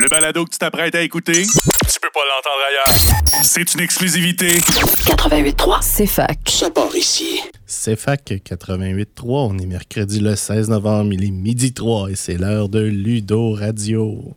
Le balado que tu t'apprêtes à écouter, tu peux pas l'entendre ailleurs. C'est une exclusivité. 88.3. C'est fac. Ça part ici. C'est fac 88.3. On est mercredi le 16 novembre, il est midi 3 et c'est l'heure de Ludo Radio.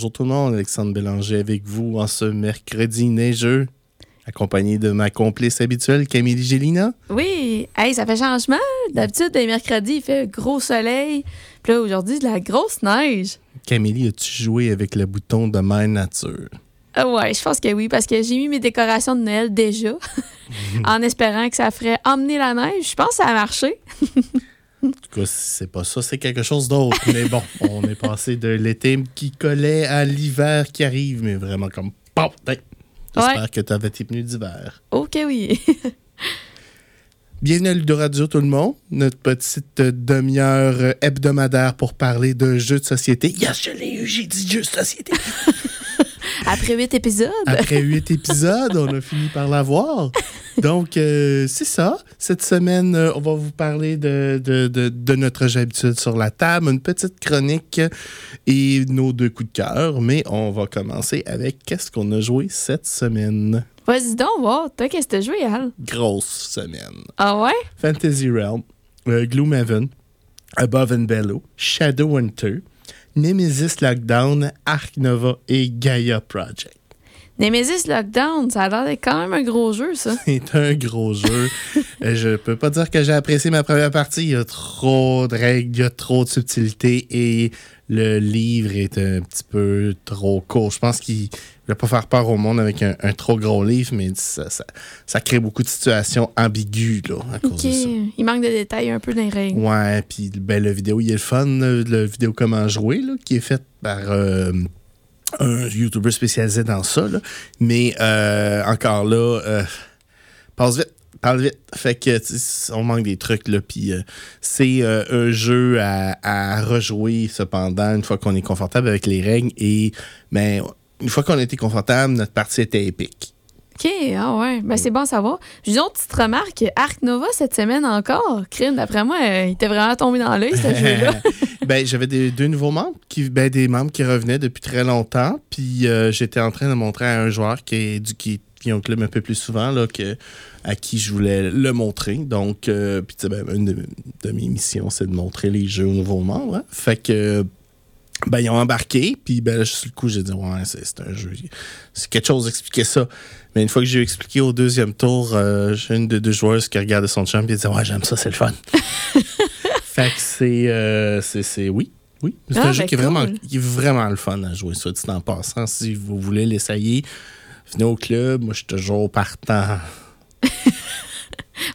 Bonjour tout le monde, Alexandre Bélanger avec vous en ce mercredi neigeux, accompagné de ma complice habituelle Camille Gélina. Oui, hey, ça fait changement. D'habitude, les mercredis, il fait gros soleil. Puis là, aujourd'hui, de la grosse neige. Camille, as-tu joué avec le bouton de Mère Nature? Ouais, je pense que oui, parce que j'ai mis mes décorations de Noël déjà, en espérant que ça ferait emmener la neige. Je pense que ça a marché. Tout cas, c'est pas ça, c'est quelque chose d'autre. Mais bon, on est passé de l'été qui collait à l'hiver qui arrive, mais vraiment comme pop! Hey, J'espère Ouais. que tu avais tes pneus d'hiver. Ok, oui. Bienvenue à Ludo Radio, tout le monde. Notre petite demi-heure hebdomadaire pour parler de jeux de société. Yes, je l'ai eu, j'ai dit jeux de société. Après huit épisodes. Après huit épisodes, on a fini par l'avoir. Donc, euh, c'est ça. Cette semaine, euh, on va vous parler de, de, de, de notre jeu habituel sur la table, une petite chronique et nos deux coups de cœur. Mais on va commencer avec qu'est-ce qu'on a joué cette semaine? Vas-y donc, voir. Toi, qu'est-ce que t'as joué, Al? Grosse semaine. Ah ouais? Fantasy Realm, euh, Gloomhaven, Above and Below, Shadowhunter, Nemesis Lockdown, Ark Nova et Gaia Project. Nemesis Lockdown, ça a l'air d'être quand même un gros jeu, ça. C'est un gros jeu. Euh, Je peux pas dire que j'ai apprécié ma première partie. Il y a trop de règles, il y a trop de subtilité et le livre est un petit peu trop court. Je pense qu'il ne pas faire peur au monde avec un, un trop gros livre, mais ça, ça, ça crée beaucoup de situations ambiguës là, à cause de ça. Il manque de détails un peu dans les règles. Ouais, puis ben, le vidéo, il est le fun, le, le vidéo comment jouer, là, qui est fait par euh, un YouTuber spécialisé dans ça. là. Mais euh, encore là, euh, passe vite, parle vite. Fait que on manque des trucs, là. Puis euh, c'est euh, un jeu à, rejouer cependant une fois qu'on est confortable avec les règles. Et ben, une fois qu'on a confortable, notre partie était épique. OK, ah ouais. Ben, c'est bon à savoir. J'ai une autre petite remarque. Arc Nova, cette semaine encore, crime, d'après moi, euh, il était vraiment tombé dans l'œil, ce jeu-là. ben, j'avais des, deux nouveaux membres, qui, ben, des membres qui revenaient depuis très longtemps. Puis euh, j'étais en train de montrer à un joueur qui est du qui, club un peu plus souvent, là, que, à qui je voulais le montrer. Donc, euh, ben, une de, de mes missions, c'est de montrer les jeux aux nouveaux membres. hein. Fait que. Ben, ils ont embarqué, puis ben, là, sur le coup, j'ai dit, ouais, c'est un jeu. C'est quelque chose d'expliquer ça. Mais une fois que j'ai expliqué au deuxième tour, euh, j'ai une des deux joueuses qui regardait son champ et disait, ouais, j'aime ça, c'est le fun. fait que c'est. euh, c'est- c'est- oui. Oui. C'est Ah, un jeu ben qui, est vraiment, qui est vraiment le fun à jouer, soit dit en passant. Si vous voulez l'essayer, venez au club. Moi, je suis toujours partant.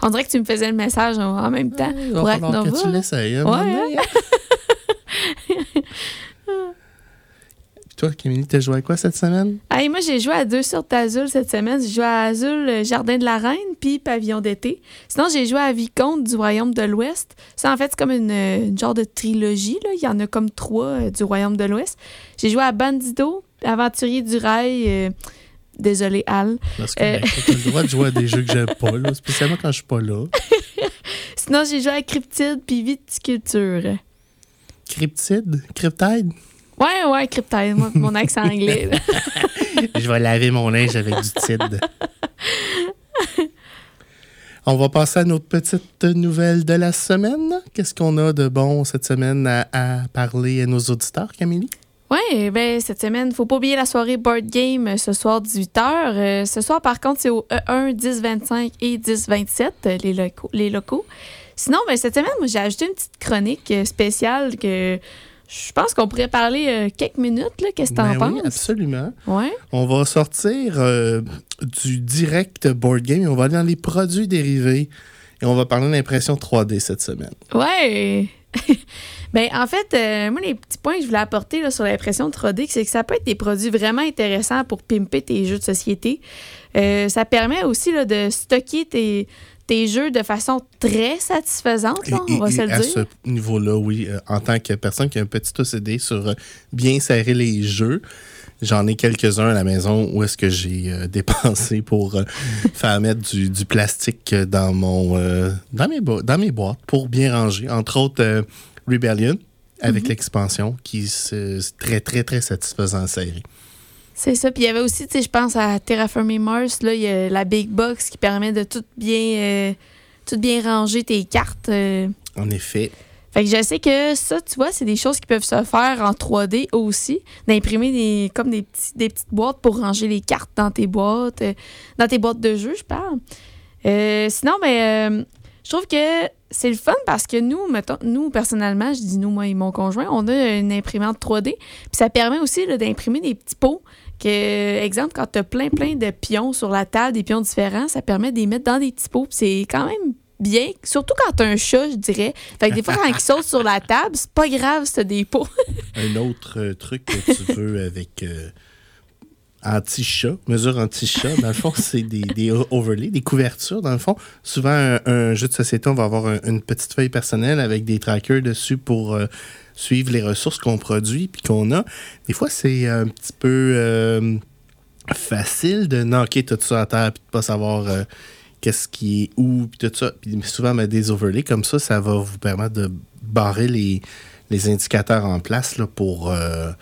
On dirait que tu me faisais le message en même temps. Il va Pour falloir que tu l'essayes. hein, Ouais, toi, Camille, t'as joué à quoi cette semaine? Hey, moi, j'ai joué à deux sortes d'Azul cette semaine. J'ai joué à Azul, euh, Jardin de la Reine, puis Pavillon d'été. Sinon, j'ai joué à Vicomte du Royaume de l'Ouest. Ça, en fait, c'est comme une, euh, une genre de trilogie. Là. Il y en a comme trois euh, du Royaume de l'Ouest. J'ai joué à Bandido, Aventurier du Rail. euh, Désolé, Al. Parce que ben, t'as le droit de jouer à des jeux que j'aime pas, là, spécialement quand je suis pas là. Sinon, j'ai joué à Cryptide puis Viticulture. Cryptide? Cryptide? Ouais, ouais, Cryptide, moi, mon accent anglais. Je vais laver mon linge avec du tide. On va passer à notre petite nouvelle de la semaine. Qu'est-ce qu'on a de bon cette semaine à, à parler à nos auditeurs, Camille? Ouais, ben cette semaine, faut pas oublier la soirée board game euh, ce soir 18h. ce soir par contre, c'est au E E1 1025 et 1027 euh, les locaux les locaux. Sinon, ben cette semaine, moi j'ai ajouté une petite chronique euh, spéciale que je pense qu'on pourrait parler euh, quelques minutes qu'est-ce que t'en Ben oui, penses? absolument. Ouais. On va sortir euh, du direct board game et on va aller dans les produits dérivés. Et on va parler d'impression 3D cette semaine. Ouais. ben, en fait, euh, moi, les petits points que je voulais apporter là, sur l'impression 3D, c'est que ça peut être des produits vraiment intéressants pour pimper tes jeux de société. Ça permet aussi là, de stocker tes, tes jeux de façon très satisfaisante, là, on va et- se le à dire. ce niveau-là, oui, euh, en tant que personne qui a un petit OCD sur euh, bien serrer les jeux, j'en ai quelques-uns à la maison où est-ce que j'ai euh, dépensé pour faire mettre du, du plastique dans mon dans mes bo- dans mes boîtes pour bien ranger. Entre autres, Rebellion avec Mhm. l'expansion qui c'est très très très satisfaisant à serrer. C'est ça. Puis il y avait aussi, tu sais, je pense à Terraforming Mars, là, il y a la Big Box qui permet de tout bien, euh, tout bien ranger tes cartes. euh. En effet, Fait que je sais que ça, tu vois, c'est des choses qui peuvent se faire en 3D aussi. D'imprimer des, comme des, petits, des petites boîtes pour ranger les cartes dans tes boîtes, euh, dans tes boîtes de jeu, je parle. Euh, sinon, ben, euh, je trouve que c'est le fun parce que nous, mettons, nous, personnellement, je dis nous, moi et mon conjoint, on a une imprimante 3D. Puis ça permet aussi là, d'imprimer des petits pots. Que, exemple, quand tu as plein, plein de pions sur la table, des pions différents, ça permet de les mettre dans des petits pots. C'est quand même bien, surtout quand tu as un chat, je dirais. Fait que des fois, quand il saute sur la table, c'est pas grave, c'est des pots. un autre euh, truc que tu veux avec euh, anti-chat, mesure anti-chat, dans le fond, c'est des, des overlays, des couvertures. Dans le fond, souvent, un, jeu de société, on va avoir un- une petite feuille personnelle avec des trackers dessus pour euh, suivre les ressources qu'on produit puis qu'on a. Des fois, c'est un petit peu euh, facile de knocker tout ça à terre puis de pas savoir euh, qu'est-ce qui est où puis tout ça. Puis souvent, mettre des overlays comme ça, ça va vous permettre de barrer les, les indicateurs en place là, pour euh, un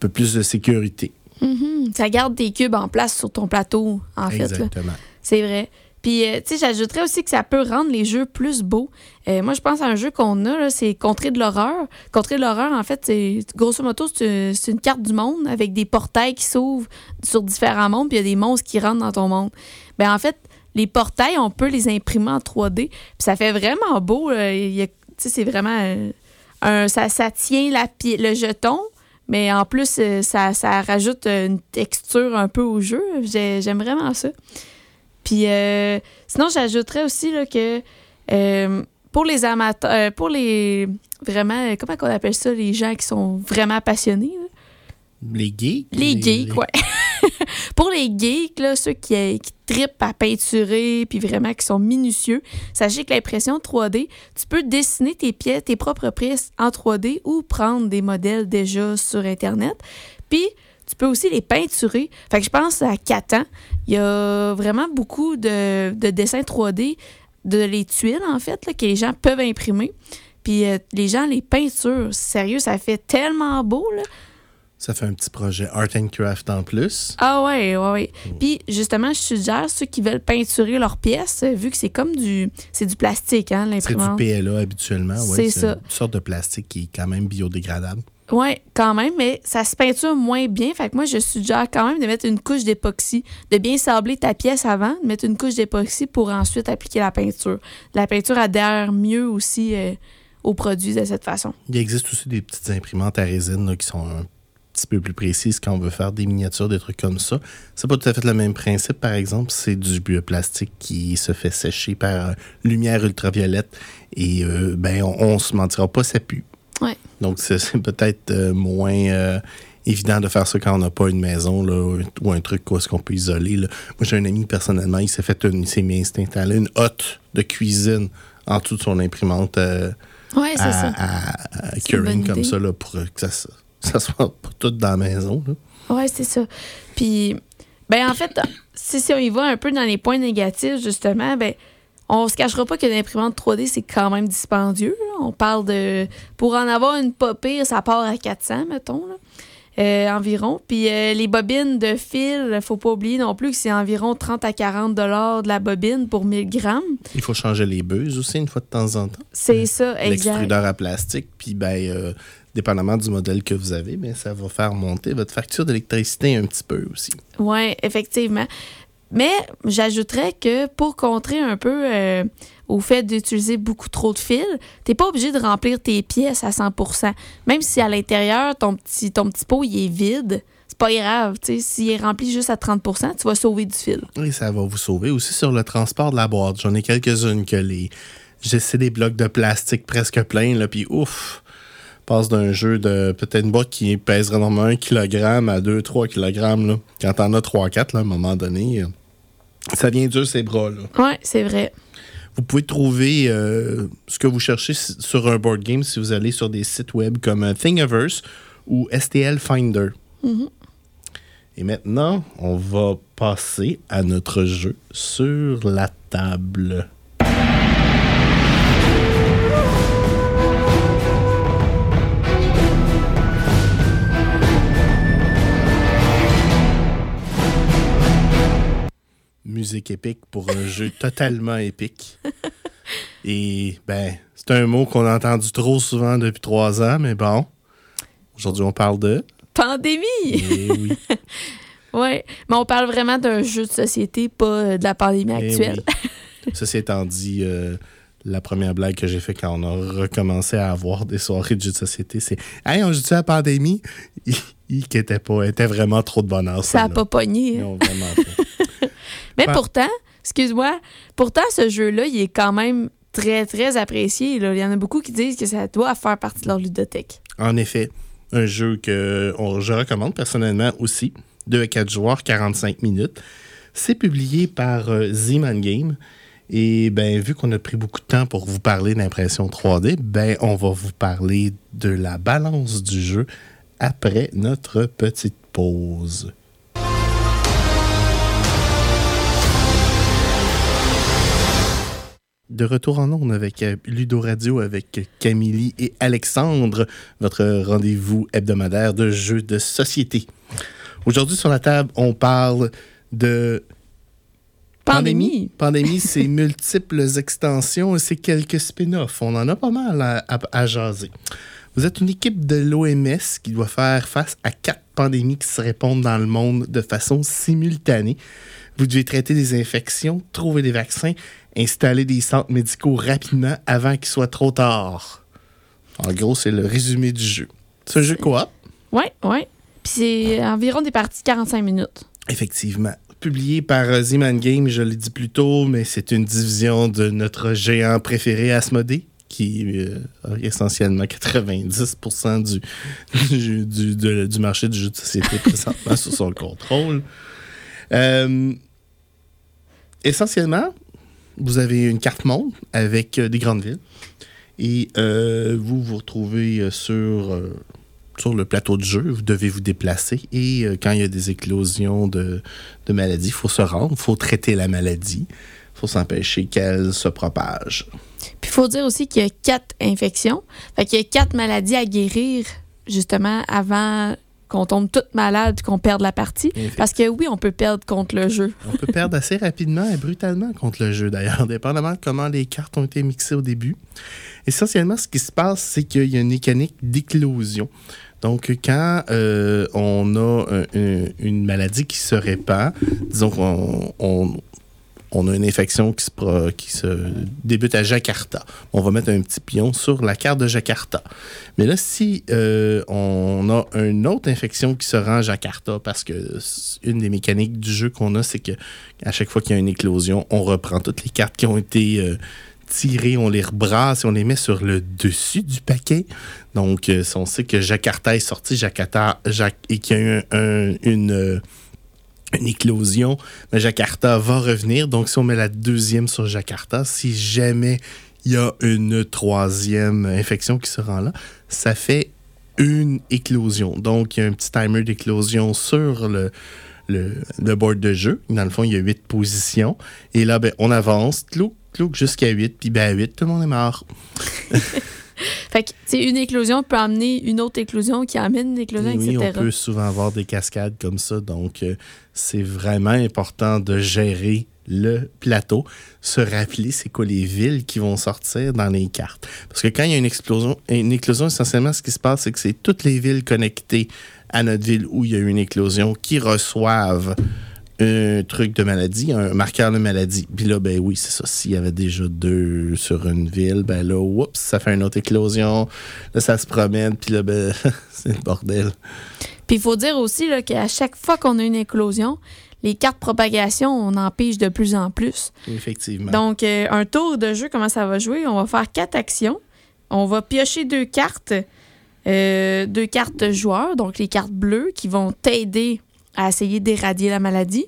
peu plus de sécurité. Mhm. Ça garde tes cubes en place sur ton plateau, en fait. Exactement. C'est vrai. Puis, euh, tu sais, j'ajouterais aussi que ça peut rendre les jeux plus beaux. Euh, moi, je pense à un jeu qu'on a, c'est Contrée de l'horreur. Contrée de l'horreur, en fait, c'est grosso modo, c'est une carte du monde avec des portails qui s'ouvrent sur différents mondes, puis il y a des monstres qui rentrent dans ton monde. Ben en fait, les portails, on peut les imprimer en 3D, puis ça fait vraiment beau. a- Tu sais, c'est vraiment euh, un, ça, ça tient la, le jeton, mais en plus, euh, ça, rajoute euh, une texture un peu au jeu. J'ai- J'aime vraiment ça. Puis euh, sinon, j'ajouterais aussi là, que euh, pour les amateurs, euh, pour les vraiment, comment on appelle ça, les gens qui sont vraiment passionnés, là? Les geeks. Les geeks, ouais. Pour les geeks, là, ceux qui, qui tripent à peinturer, puis vraiment qui sont minutieux, sachez que l'impression 3D, tu peux dessiner tes pièces, tes propres pièces en 3D ou prendre des modèles déjà sur Internet. Puis, tu peux aussi les peinturer. Fait que je pense à Catan, il y a vraiment beaucoup de, de dessins 3D, de les tuiles, en fait, là, que les gens peuvent imprimer. Puis euh, les gens les peinturent. Sérieux, ça fait tellement beau, là. Ça fait un petit projet Art and Craft en plus. Ah ouais, ouais, ouais. Puis justement, je suggère ceux qui veulent peinturer leurs pièces, euh, vu que c'est comme du c'est du plastique, hein, C'est du l'imprimante. PLA habituellement. ouais, C'est ça. une sorte de plastique qui est quand même biodégradable. Ouais, quand même, mais ça se peinture moins bien. Fait que moi, je suggère quand même de mettre une couche d'époxy, de bien sabler ta pièce avant, de mettre une couche d'époxy pour ensuite appliquer la peinture. La peinture adhère mieux aussi euh, au produit de cette façon. Il existe aussi des petites imprimantes à résine qui sont un petit peu plus précises quand on veut faire des miniatures, des trucs comme ça. C'est pas tout à fait le même principe, par exemple. C'est du bioplastique qui se fait sécher par euh, lumière ultraviolette et euh, ben on, on se mentira pas, ça pue. Ouais. Donc c'est peut-être euh, moins euh, évident de faire ça quand on n'a pas une maison là, ou un truc où est-ce qu'on peut isoler. là. Moi j'ai un ami personnellement, il s'est fait une, s'est mis à installer une hotte de cuisine en dessous de son imprimante. euh, Ouais, c'est à, ça. à- à curing comme idée. ça là, pour que ça, ça soit pas tout dans la maison. Ouais, c'est ça. Puis, ben en fait, si, si on y va un peu dans les points négatifs, justement, ben on se cachera pas que l'imprimante 3D, c'est quand même dispendieux. là. On parle de... Pour en avoir une pas pire, ça part à 400, mettons, là, euh, environ. Puis euh, les bobines de fil, faut pas oublier non plus que c'est environ 30 à 40 dollars de la bobine pour 1000 grammes. Il faut changer les buses aussi une fois de temps en temps. C'est ça, exact. L'extrudeur à plastique, puis ben, euh, dépendamment du modèle que vous avez, ben, ça va faire monter votre facture d'électricité un petit peu aussi. Oui, effectivement. Mais j'ajouterais que pour contrer un peu euh, au fait d'utiliser beaucoup trop de fils, t'es pas obligé de remplir tes pièces à 100% Même si à l'intérieur, ton petit, ton petit pot il est vide, c'est pas grave. S'il est rempli juste à 30% tu vas sauver du fil. Et ça va vous sauver aussi sur le transport de la boîte. J'en ai quelques-unes que les. J'essaie des blocs de plastique presque pleins, là, puis ouf! passe d'un jeu de peut-être une boîte qui pèserait normalement 1 kg à 2-3 kg. Là. Quand t'en as 3-4, là, à un moment donné, euh, ça vient dur ces bras. Là. Oui, c'est vrai. Vous pouvez trouver euh, ce que vous cherchez sur un board game si vous allez sur des sites web comme euh, Thingiverse ou STL Finder. Mhm. Et maintenant, on va passer à notre jeu sur la table. Musique épique pour un jeu totalement épique. Et ben, c'est un mot qu'on a entendu trop souvent depuis trois ans, mais bon. Aujourd'hui, on parle de. Pandémie! Eh oui. Mais on parle vraiment d'un jeu de société, pas euh, de la pandémie Eh actuelle. oui. Ceci étant dit, euh, la première blague que j'ai fait quand on a recommencé à avoir des soirées de jeux de société, c'est Hey, on joue-tu à la pandémie? Il, il qui était pas, était vraiment trop de bonheur. Ça a celle-là. pas pogné. hein. Non, vraiment pas. Mais pourtant, excuse-moi, pourtant ce jeu-là, il est quand même très, très apprécié. là. Il y en a beaucoup qui disent que ça doit faire partie de leur ludothèque. En effet, un jeu que on- je recommande personnellement aussi. 2 à 4 joueurs, 45 minutes. C'est publié par euh, Z-Man Game. Et ben, vu qu'on a pris beaucoup de temps pour vous parler d'impression 3D, ben, on va vous parler de la balance du jeu après notre petite pause. De retour en ondes avec euh, Ludo Radio avec Camille et Alexandre, votre rendez-vous hebdomadaire de jeux de société. Aujourd'hui sur la table, on parle de Pandémie. Pandémie, c'est multiples extensions et c'est quelques spin-offs. On en a pas mal à, à- à jaser. Vous êtes une équipe de l'OMS qui doit faire face à quatre pandémies qui se répondent dans le monde de façon simultanée. Vous devez traiter des infections, trouver des vaccins, installer des centres médicaux rapidement avant qu'il soit trop tard. En gros, c'est le résumé du jeu. C'est un jeu coop, Ouais, ouais. Puis c'est environ des parties de 45 minutes. Effectivement. Publié par euh, Z-Man Game, je l'ai dit plus tôt, mais c'est une division de notre géant préféré Asmodée, qui euh, a essentiellement 90% du, du, du- de- du marché du jeu de société présentement sous son contrôle. Euh, essentiellement, vous avez une carte monde avec euh, des grandes villes et euh, vous vous retrouvez euh, sur, le plateau de jeu. Vous devez vous déplacer et quand il y a des éclosions de, de maladies, il faut se rendre, il faut traiter la maladie, il faut s'empêcher qu'elle se propage. Puis il faut dire aussi qu'il y a quatre infections. Fait qu'il y a quatre maladies à guérir, justement, avant qu'on tombe toute malade qu'on perde la partie. Parce que oui, on peut perdre contre le jeu. On peut perdre assez rapidement et brutalement contre le jeu, d'ailleurs, dépendamment de comment les cartes ont été mixées au début. Essentiellement, ce qui se passe, c'est qu'il y a une mécanique d'éclosion. Donc, quand euh, on a un- un- une maladie qui se répand, disons qu'on on, a une infection qui se, débute à Jakarta. On va mettre un petit pion sur la carte de Jakarta. Mais là, si euh, on a une autre infection qui se rend à Jakarta, parce que une des mécaniques du jeu qu'on a, c'est que à chaque fois qu'il y a une éclosion, on reprend toutes les cartes qui ont été euh, tirées, on les rebrasse et on les met sur le dessus du paquet. Donc, euh, si on sait que Jakarta est sorti, Jakarta, et qu'il y a eu un- un- une, une éclosion, Jakarta va revenir. Donc, si on met la deuxième sur Jakarta, si jamais il y a une troisième infection qui se rend là, ça fait une éclosion. Donc, il y a un petit timer d'éclosion sur le, le, le board de jeu. Dans le fond, il y a huit positions. Et là, ben, on avance, clouc, clouc, jusqu'à 8. Puis, ben, à 8, tout le monde est mort. Fait que, c'est une éclosion peut amener une autre éclosion qui amène une éclosion, Et oui, etc. on peut souvent avoir des cascades comme ça. Donc, euh, c'est vraiment important de gérer le plateau, se rappeler c'est quoi les villes qui vont sortir dans les cartes. Parce que quand il y a une explosion, une éclosion, essentiellement, ce qui se passe, c'est que c'est toutes les villes connectées à notre ville où il y a eu une éclosion qui reçoivent un truc de maladie, un marqueur de maladie. Puis là, ben oui, c'est ça. S'il y avait déjà deux sur une ville, ben là, oups, ça fait une autre éclosion. Là, ça se promène, puis là, ben, c'est le bordel. Puis il faut dire aussi là, qu'à chaque fois qu'on a une éclosion, les cartes propagation, on en pige de plus en plus. Effectivement. Donc, euh, un tour de jeu, comment ça va jouer? On va faire quatre actions. On va piocher deux cartes, euh, deux cartes joueurs, donc les cartes bleues qui vont t'aider à essayer d'éradier la maladie.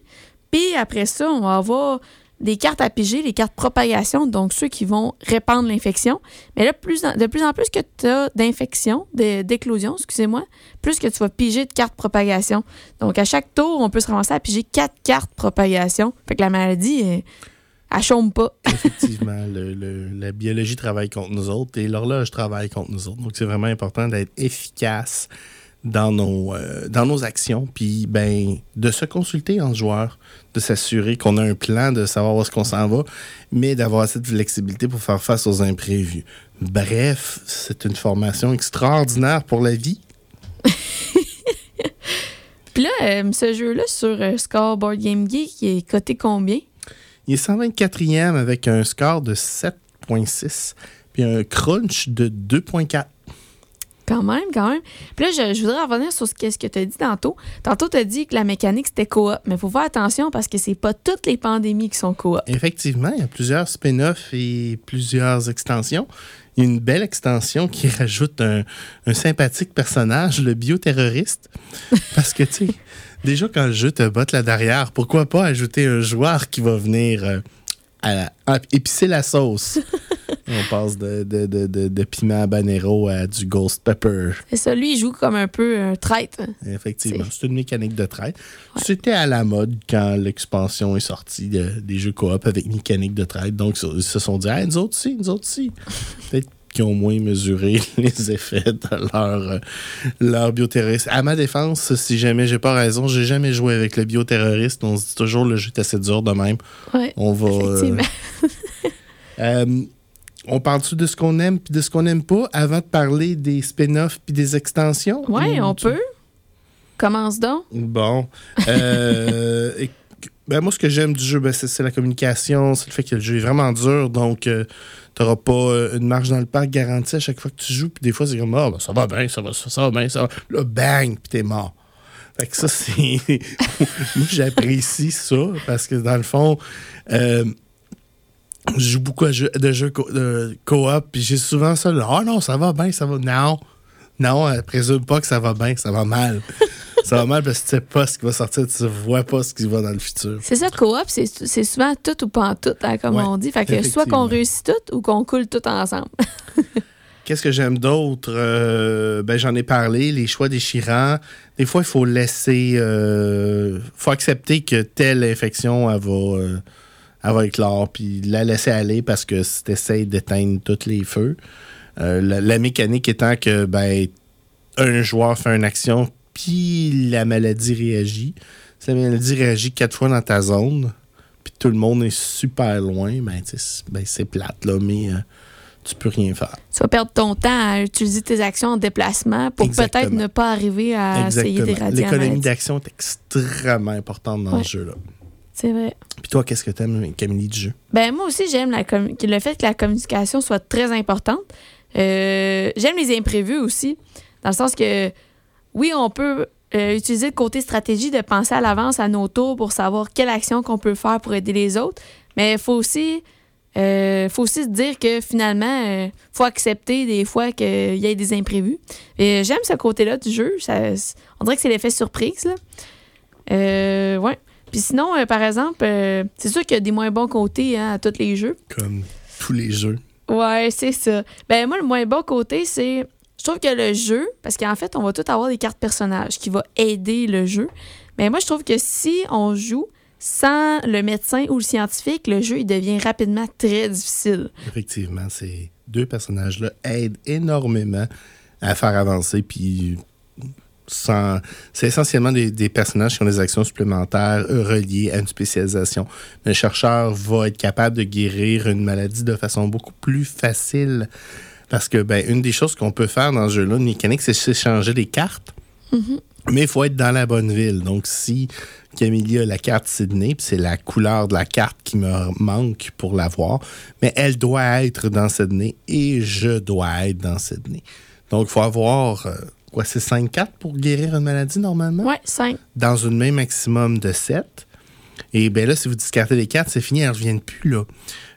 Puis après ça, on va avoir des cartes à piger, les cartes propagation, donc ceux qui vont répandre l'infection. Mais là, plus de plus en plus que tu as d'infection, de- d'éclosion, excusez-moi, plus que tu vas piger de cartes propagation. Donc, à chaque tour, on peut se ramasser à piger quatre cartes propagation. Fait que la maladie, elle, elle chôme pas. Effectivement, le- la biologie travaille contre nous autres et l'horloge travaille contre nous autres. Donc, c'est vraiment important d'être efficace dans nos, euh, dans nos actions, puis ben, de se consulter en joueur, de s'assurer qu'on a un plan, de savoir où est-ce qu'on s'en va, mais d'avoir assez de flexibilité pour faire face aux imprévus. Bref, c'est une formation extraordinaire pour la vie. Puis là, euh, ce jeu-là sur euh, Scoreboard Game Geek, il est coté combien? Il est 124e avec un score de 7.6, puis un crunch de 2.4. Quand même, quand même. Puis là, je, voudrais revenir sur ce que, ce que tu as dit tantôt. Tantôt, tu as dit que la mécanique, c'était coop. Mais il faut faire attention parce que c'est pas toutes les pandémies qui sont coop. Effectivement, il y a plusieurs spin-offs et plusieurs extensions. Il y a une belle extension qui rajoute un, sympathique personnage, le bioterroriste. Parce que, tu sais, déjà quand le jeu te botte là derrière, pourquoi pas ajouter un joueur qui va venir euh, à épicer la sauce? On passe de, de, de, de, de piment habanero à du ghost pepper. C'est ça, lui, il joue comme un peu un traître. Effectivement, C'est- une mécanique de traite. C'était à la mode quand l'expansion est sortie de- des jeux coop avec mécanique de traite. Donc, ils se sont dit, Hey, nous autres aussi, nous autres. Peut-être qu'ils ont moins mesuré les effets de leur, euh, leur bioterroriste. À ma défense, si jamais j'ai pas raison, j'ai jamais joué avec le bioterroriste. On se dit toujours, le jeu est assez dur de même. Ouais. On va. euh, Effectivement. euh, on parle-tu de ce qu'on aime puis de ce qu'on n'aime pas avant de parler des spin-offs puis des extensions? Ouais, Ou on tu- peut. Commence donc. Bon. Euh, ben, moi, ce que j'aime du jeu, ben, c'est la communication, c'est le fait que le jeu est vraiment dur, donc tu n'auras pas euh, une marge dans le parc garantie à chaque fois que tu joues. Puis des fois, c'est comme, ah, ben, ça va bien, ça va, ça, ça va bien, ça va. Là, bang, puis t'es mort. Fait que ça, c'est. moi, j'apprécie ça parce que dans le fond, euh, je joue beaucoup à jeux- de jeux coop, puis j'ai souvent ça, ah non, ça va bien, ça va. Non, non, euh, présume pas que ça va bien, ça va mal. ça va mal parce que tu sais pas ce qui va sortir, tu vois pas ce qui va dans le futur. C'est ça, coop, c'est souvent tout ou pas en tout, hein, comme Ouais, on dit. Fait que soit qu'on réussit tout ou qu'on coule tout ensemble. Qu'est-ce que j'aime d'autre? Euh, ben, j'en ai parlé, les choix déchirants. Des fois, il faut laisser. euh, faut accepter que telle infection, elle va, euh, elle va éclore, puis la laisser aller parce que si tu essaies d'éteindre tous les feux. Euh, la, la mécanique étant que ben, un joueur fait une action, puis la maladie réagit. Si la maladie réagit quatre fois dans ta zone, puis tout le monde est super loin, ben, ben, c'est plate, là, mais euh, tu peux rien faire. Tu vas perdre ton temps à utiliser tes actions en déplacement pour peut-être ne pas arriver à essayer Exactement. la L'économie d'action est extrêmement importante dans Ouais. ce jeu-là. C'est vrai. Puis toi, qu'est-ce que t'aimes, Camille, du jeu? Ben moi aussi, j'aime le fait que la communication soit très importante. Euh, j'aime les imprévus aussi, dans le sens que, oui, on peut euh, utiliser le côté stratégie de penser à l'avance à nos tours pour savoir quelle action qu'on peut faire pour aider les autres, mais il faut aussi, euh, faut aussi se dire que finalement, il faut accepter des fois qu'il y ait des imprévus. Et j'aime ce côté-là du jeu. On dirait que c'est l'effet surprise. Là. Ouais. Puis sinon, par exemple, euh, c'est sûr qu'il y a des moins bons côtés hein, à tous les jeux. Comme tous les jeux. Ouais, c'est ça. Ben moi, le moins bon côté, c'est. Je trouve que le jeu, parce qu'en fait, on va tout avoir des cartes personnages qui vont aider le jeu. Mais moi, je trouve que si on joue sans le médecin ou le scientifique, le jeu, il devient rapidement très difficile. Effectivement, ces deux personnages-là aident énormément à faire avancer. Puis. C'est essentiellement des, des personnages qui ont des actions supplémentaires euh, reliées à une spécialisation. Le chercheur va être capable de guérir une maladie de façon beaucoup plus facile. Parce que, ben, une des choses qu'on peut faire dans ce jeu-là, une mécanique, c'est s'échanger des cartes. Mais il faut être dans la bonne ville. Donc, si Camille a la carte Sydney, puis c'est la couleur de la carte qui me manque pour l'avoir, mais elle doit être dans Sydney et je dois être dans Sydney. Donc, il faut avoir, euh, quoi, c'est 5 cartes pour guérir une maladie normalement? Ouais, 5. Dans une main maximum de 7. Et bien là, si vous discartez les cartes, c'est fini, elles ne reviennent plus, là.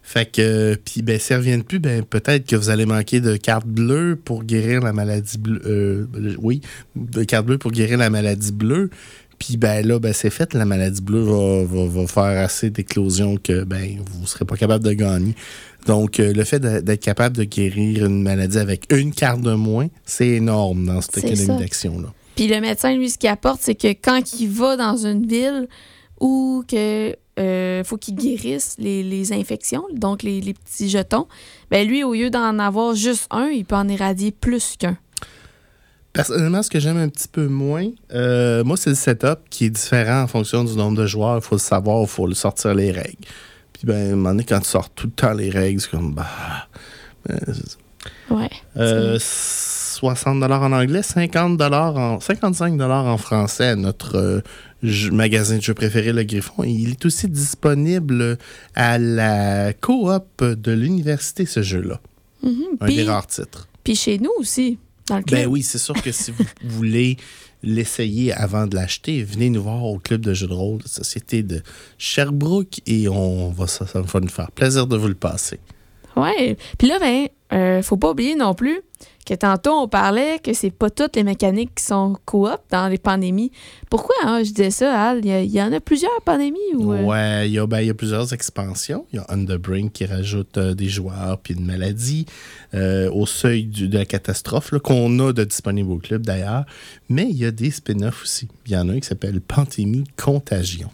Fait que, euh, puis ben, si elles reviennent plus, ben, peut-être que vous allez manquer de cartes bleues pour guérir la maladie bleue. euh, oui, de cartes bleues pour guérir la maladie bleue. Puis ben là, ben, c'est fait, la maladie bleue va, va, va faire assez d'éclosions que ben vous ne serez pas capable de gagner. Donc, euh, le fait d'être capable de guérir une maladie avec une carte de moins, c'est énorme dans cette économie d'action-là. Puis le médecin, lui, ce qu'il apporte, c'est que quand il va dans une ville où que euh, faut qu'il guérisse les, les infections, donc les, les petits jetons, ben lui, au lieu d'en avoir juste un, il peut en éradier plus qu'un. Personnellement, ce que j'aime un petit peu moins, euh, moi, c'est le setup qui est différent en fonction du nombre de joueurs. Il faut le savoir, il faut le sortir les règles. Puis, ben, à un moment donné, quand tu sors tout le temps les règles, c'est comme, bah. euh, Ouais. euh, 60 en anglais, 50 en 55 en français. Notre euh, jeu- magasin de jeux préféré, le Griffon, il est aussi disponible à la coop de l'université, ce jeu-là. Mhm. Un des rares titres. puis chez nous aussi, dans le club. Ben oui, c'est sûr que si vous voulez l'essayer avant de l'acheter, venez nous voir au club de jeux de rôle de Société de Sherbrooke et on va ça, ça va nous faire plaisir de vous le passer. Ouais. Puis là, ben, euh, faut pas oublier non plus que tantôt, on parlait que c'est pas toutes les mécaniques qui sont coop dans les pandémies. Pourquoi hein, je disais ça, Al? Il y, en a plusieurs pandémies? Ou, euh, Ouais, il y, a, ben, y a plusieurs expansions. Il y a Underbrink qui rajoute euh, des joueurs puis une maladie euh, au seuil du- de la catastrophe là, qu'on a de disponible au club d'ailleurs. Mais il y a des spin-offs aussi. Il y en a un qui s'appelle Pandémie Contagion.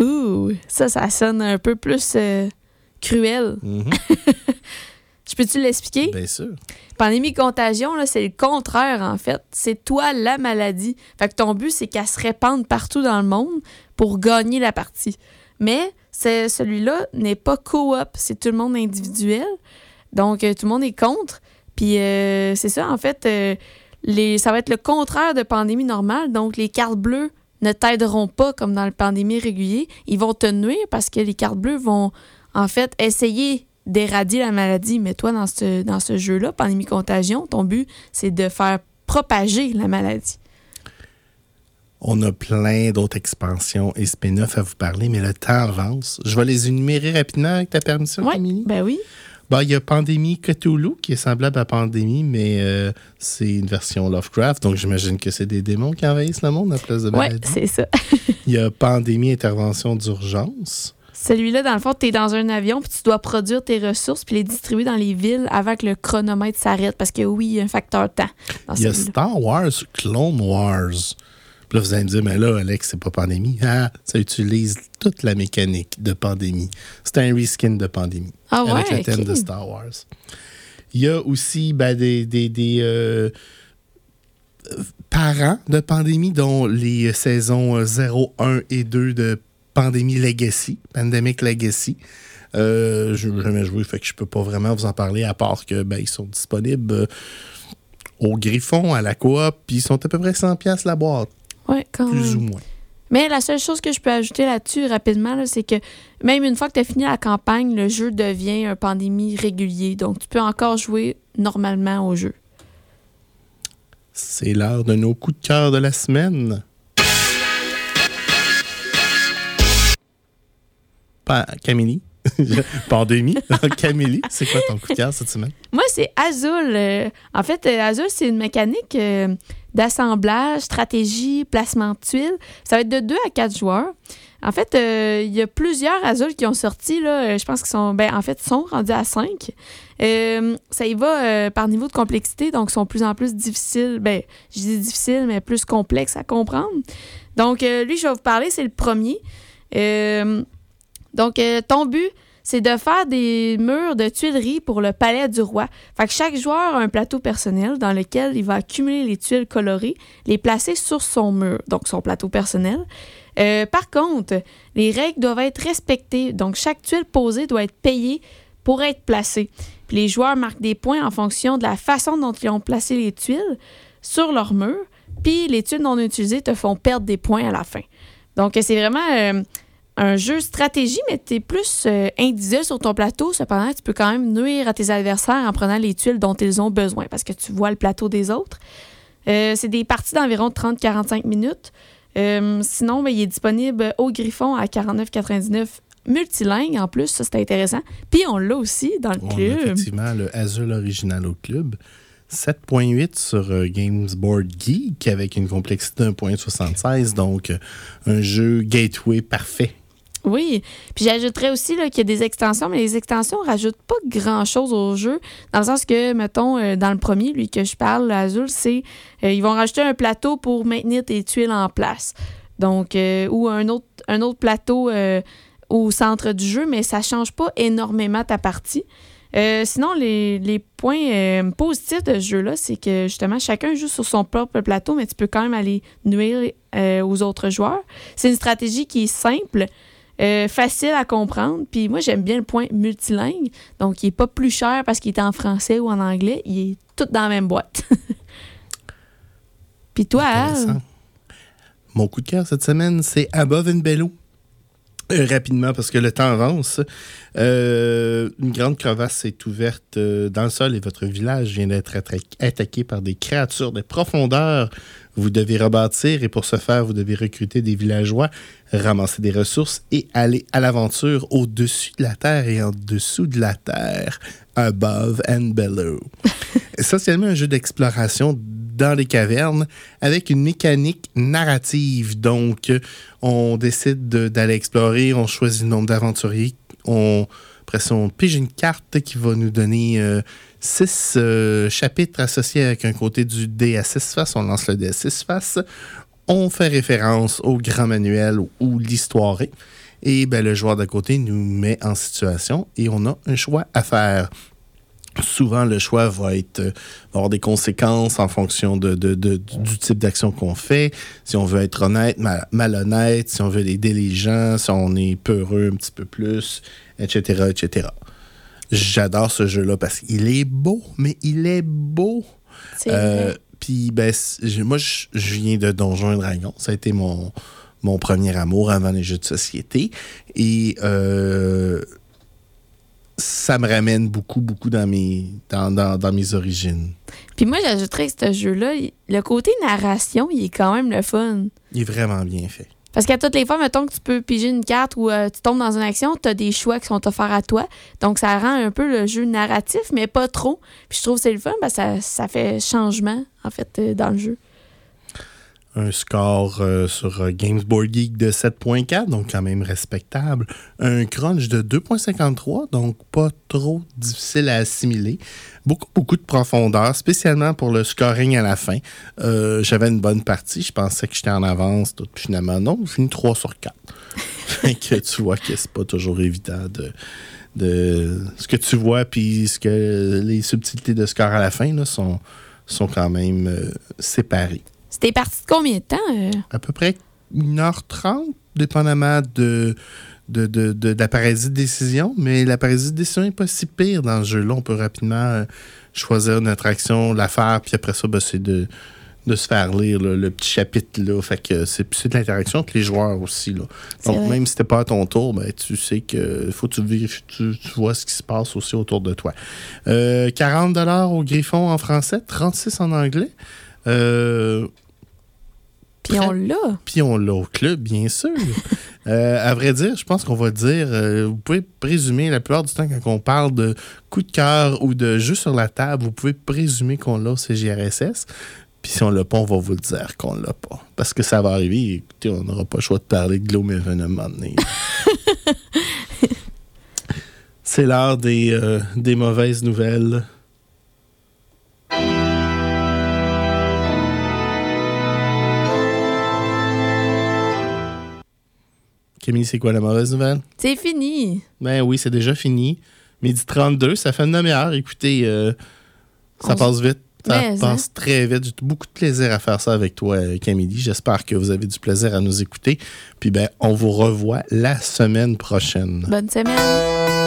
Ouh, ça, ça sonne un peu plus cruel. Mhm, Je peux-tu l'expliquer? Bien sûr. Pandémie contagion, c'est le contraire, en fait. C'est toi la maladie. Fait que ton but, c'est qu'elle se répande partout dans le monde pour gagner la partie. Mais c'est- celui-là n'est pas coop, c'est tout le monde individuel. Donc, euh, tout le monde est contre. Puis, euh, c'est ça, en fait, euh, les, ça va être le contraire de pandémie normale. Donc, les cartes bleues ne t'aideront pas comme dans le pandémie régulier. Ils vont te nuire parce que les cartes bleues vont, en fait, essayer d'éradier la maladie. Mais toi, dans ce, dans ce jeu-là, pandémie contagion, ton but, c'est de faire propager la maladie. On a plein d'autres expansions et spin-offs à vous parler, mais le temps avance. Je vais les énumérer rapidement avec ta permission, Oui, Camille. ben oui. Bah, il y a Pandémie Cthulhu qui est semblable à Pandémie, mais euh, c'est une version Lovecraft, donc j'imagine que c'est des démons qui envahissent le monde à place de Oui, maladies. c'est ça. il y a Pandémie Intervention d'urgence. Celui-là, dans le fond, tu es dans un avion, puis tu dois produire tes ressources, puis les distribuer dans les villes avant que le chronomètre s'arrête, parce que oui, il y a un facteur temps Il y a. Star Wars Clone Wars. Puis là, vous allez me dire, mais là, Alex, c'est pas Pandémie. Ah, ça utilise toute la mécanique de Pandémie. C'est un reskin de Pandémie. Ah avec ouais, le thème de Star Wars. Il y a aussi ben, des, des, des, euh, euh, parents de Pandémie, dont les saisons euh, 0, 1 et 2 de Pandémie Legacy, Pandemic Legacy. Euh, je n'ai jamais joué, fait que je peux pas vraiment vous en parler, à part que ben, ils sont disponibles euh, au Griffon, à la coop, puis ils sont à peu près 100$ piastres la boîte, Ouais, quand plus même. ou moins. Mais la seule chose que je peux ajouter là-dessus rapidement, là, c'est que même une fois que tu as fini la campagne, le jeu devient un pandémie régulier. Donc, tu peux encore jouer normalement au jeu. C'est l'heure de nos coups de cœur de la semaine. Pas Camille. Pandémie. Camille, c'est quoi ton coup de cœur cette semaine? Moi, c'est Azul. Euh, en fait, euh, Azul, c'est une mécanique euh, d'assemblage, stratégie, placement de tuiles. Ça va être de 2 à 4 joueurs. En fait, il y a plusieurs Azul qui ont sorti. Je pense qu'ils sont, ben, en fait, sont rendus à 5. Euh, ça y va par niveau de complexité, donc sont plus en plus difficiles. Ben, je dis difficiles, mais plus complexes à comprendre. Donc, lui, je vais vous parler, c'est le premier. Donc, euh, ton but, c'est de faire des murs de tuileries pour le palais du roi. Fait que chaque joueur a un plateau personnel dans lequel il va accumuler les tuiles colorées, les placer sur son mur, donc son plateau personnel. Euh, par contre, les règles doivent être respectées, donc chaque tuile posée doit être payée pour être placée. Puis les joueurs marquent des points en fonction de la façon dont ils ont placé les tuiles sur leur mur, puis les tuiles non utilisées te font perdre des points à la fin. Donc, c'est vraiment euh, un jeu stratégie, mais tu es plus euh, individuel sur ton plateau. Cependant, tu peux quand même nuire à tes adversaires en prenant les tuiles dont ils ont besoin parce que tu vois le plateau des autres. Euh, c'est des parties d'environ 30-45 minutes. Euh, sinon, ben, il est disponible au Griffon à 49,99 multilingue en plus. Ça, c'est intéressant. Puis on l'a aussi dans le On a club. effectivement le Azul original au club. 7.8 sur euh, Games Board Geek avec une complexité de 1.76, donc un jeu gateway parfait. Oui, puis j'ajouterais aussi qu'il y a des extensions, mais les extensions ne rajoutent pas grand-chose au jeu, dans le sens que, mettons, euh, dans le premier, lui que je parle, Azul, c'est ils vont rajouter un plateau pour maintenir tes tuiles en place. Donc, ou un autre, un autre plateau au centre du jeu, mais ça change pas énormément ta partie. Euh, sinon, les, points euh, positifs de ce jeu-là, c'est que justement, chacun joue sur son propre plateau, mais tu peux quand même aller nuire euh, aux autres joueurs. C'est une stratégie qui est simple, facile à comprendre. Puis moi, j'aime bien le point multilingue. Donc, il n'est pas plus cher parce qu'il est en français ou en anglais. Il est tout dans la même boîte. Puis toi, Mon coup de cœur cette semaine, c'est Above and Bello. Euh, rapidement, parce que le temps avance. Euh, une grande crevasse est ouverte euh, dans le sol et votre village vient d'être attaqué par des créatures de profondeur. Vous devez rebâtir et pour ce faire, vous devez recruter des villageois, ramasser des ressources et aller à l'aventure au-dessus de la terre et en dessous de la terre. Above and below. Essentiellement un jeu d'exploration dans les cavernes avec une mécanique narrative. Donc, on décide d'aller explorer, on choisit le nombre d'aventuriers, on, après on pige une carte qui va nous donner euh, six euh, chapitres associés avec un côté du dé à six faces. On lance le dé à six faces. On fait référence au grand manuel ou l'histoire. Et ben, le joueur d'à côté nous met en situation et on a un choix à faire souvent le choix va être euh, avoir des conséquences en fonction de, du type d'action qu'on fait. Si on veut être honnête, malhonnête, si on veut aider les gens, si on est peureux un petit peu plus, etc., etc. J'adore ce jeu-là parce qu'il est beau, mais il est beau. Euh, Puis ben, moi, je viens de Donjons et Dragons. Ça a été mon, mon premier amour avant les jeux de société. Et euh, ça me ramène beaucoup, beaucoup dans mes, dans, dans, mes origines. Puis moi, j'ajouterais que ce jeu-là, le côté narration, il est quand même le fun. Il est vraiment bien fait. Parce qu'à toutes les fois, mettons que tu peux piger une carte ou euh, tu tombes dans une action, tu as des choix qui sont offerts à toi. Donc, ça rend un peu le jeu narratif, mais pas trop. Puis je trouve que c'est le fun, parce que ça, fait changement, en fait, euh, dans le jeu un score euh, sur euh, Games Board Geek de 7.4, donc quand même respectable. Un crunch de 2.53, donc pas trop difficile à assimiler. Beaucoup, beaucoup de profondeur, spécialement pour le scoring à la fin. Euh, j'avais une bonne partie, je pensais que j'étais en avance, tout, finalement non, j'ai fini 3 sur 4. que tu vois que c'est pas toujours évident de, de ce que tu vois, puis ce que les subtilités de score à la fin là, sont, sont quand même séparées. C'était parti de combien de temps? Euh? À peu près 1h30, dépendamment de, de, de, de, la paralysie de décision. Mais la paralysie de décision n'est pas si pire dans le jeu-là. On peut rapidement euh, choisir notre action, la faire, puis après ça, ben, c'est de, de se faire lire le petit chapitre là. Fait que c'est, de l'interaction avec les joueurs aussi. Là. Donc même si c'était pas à ton tour, ben, tu sais que faut que tu, vérifies, tu, vois ce qui se passe aussi autour de toi. 40 euh, au Griffon en français, 36 en anglais. Euh, puis on l'a. Puis on l'a au club, bien sûr. Euh, à vrai dire, je pense qu'on va dire, euh, vous pouvez présumer la plupart du temps quand on parle de coup de cœur ou de jeu sur la table, vous pouvez présumer qu'on l'a au CGRSS. Puis si on l'a pas, on va vous le dire qu'on l'a pas. Parce que ça va arriver. Écoutez, on n'aura pas le choix de parler de Gloomhaven un moment donné. C'est l'heure des, euh, des mauvaises nouvelles. Camille, c'est quoi la mauvaise nouvelle? C'est fini. Ben oui, c'est déjà fini. Midi 32, ça fait une demi-heure. Écoutez, euh, ça passe vite. Ça hein? passe très vite. J'ai beaucoup de plaisir à faire ça avec toi, Camille. J'espère que vous avez du plaisir à nous écouter. Puis ben, on vous revoit la semaine prochaine. Bonne semaine.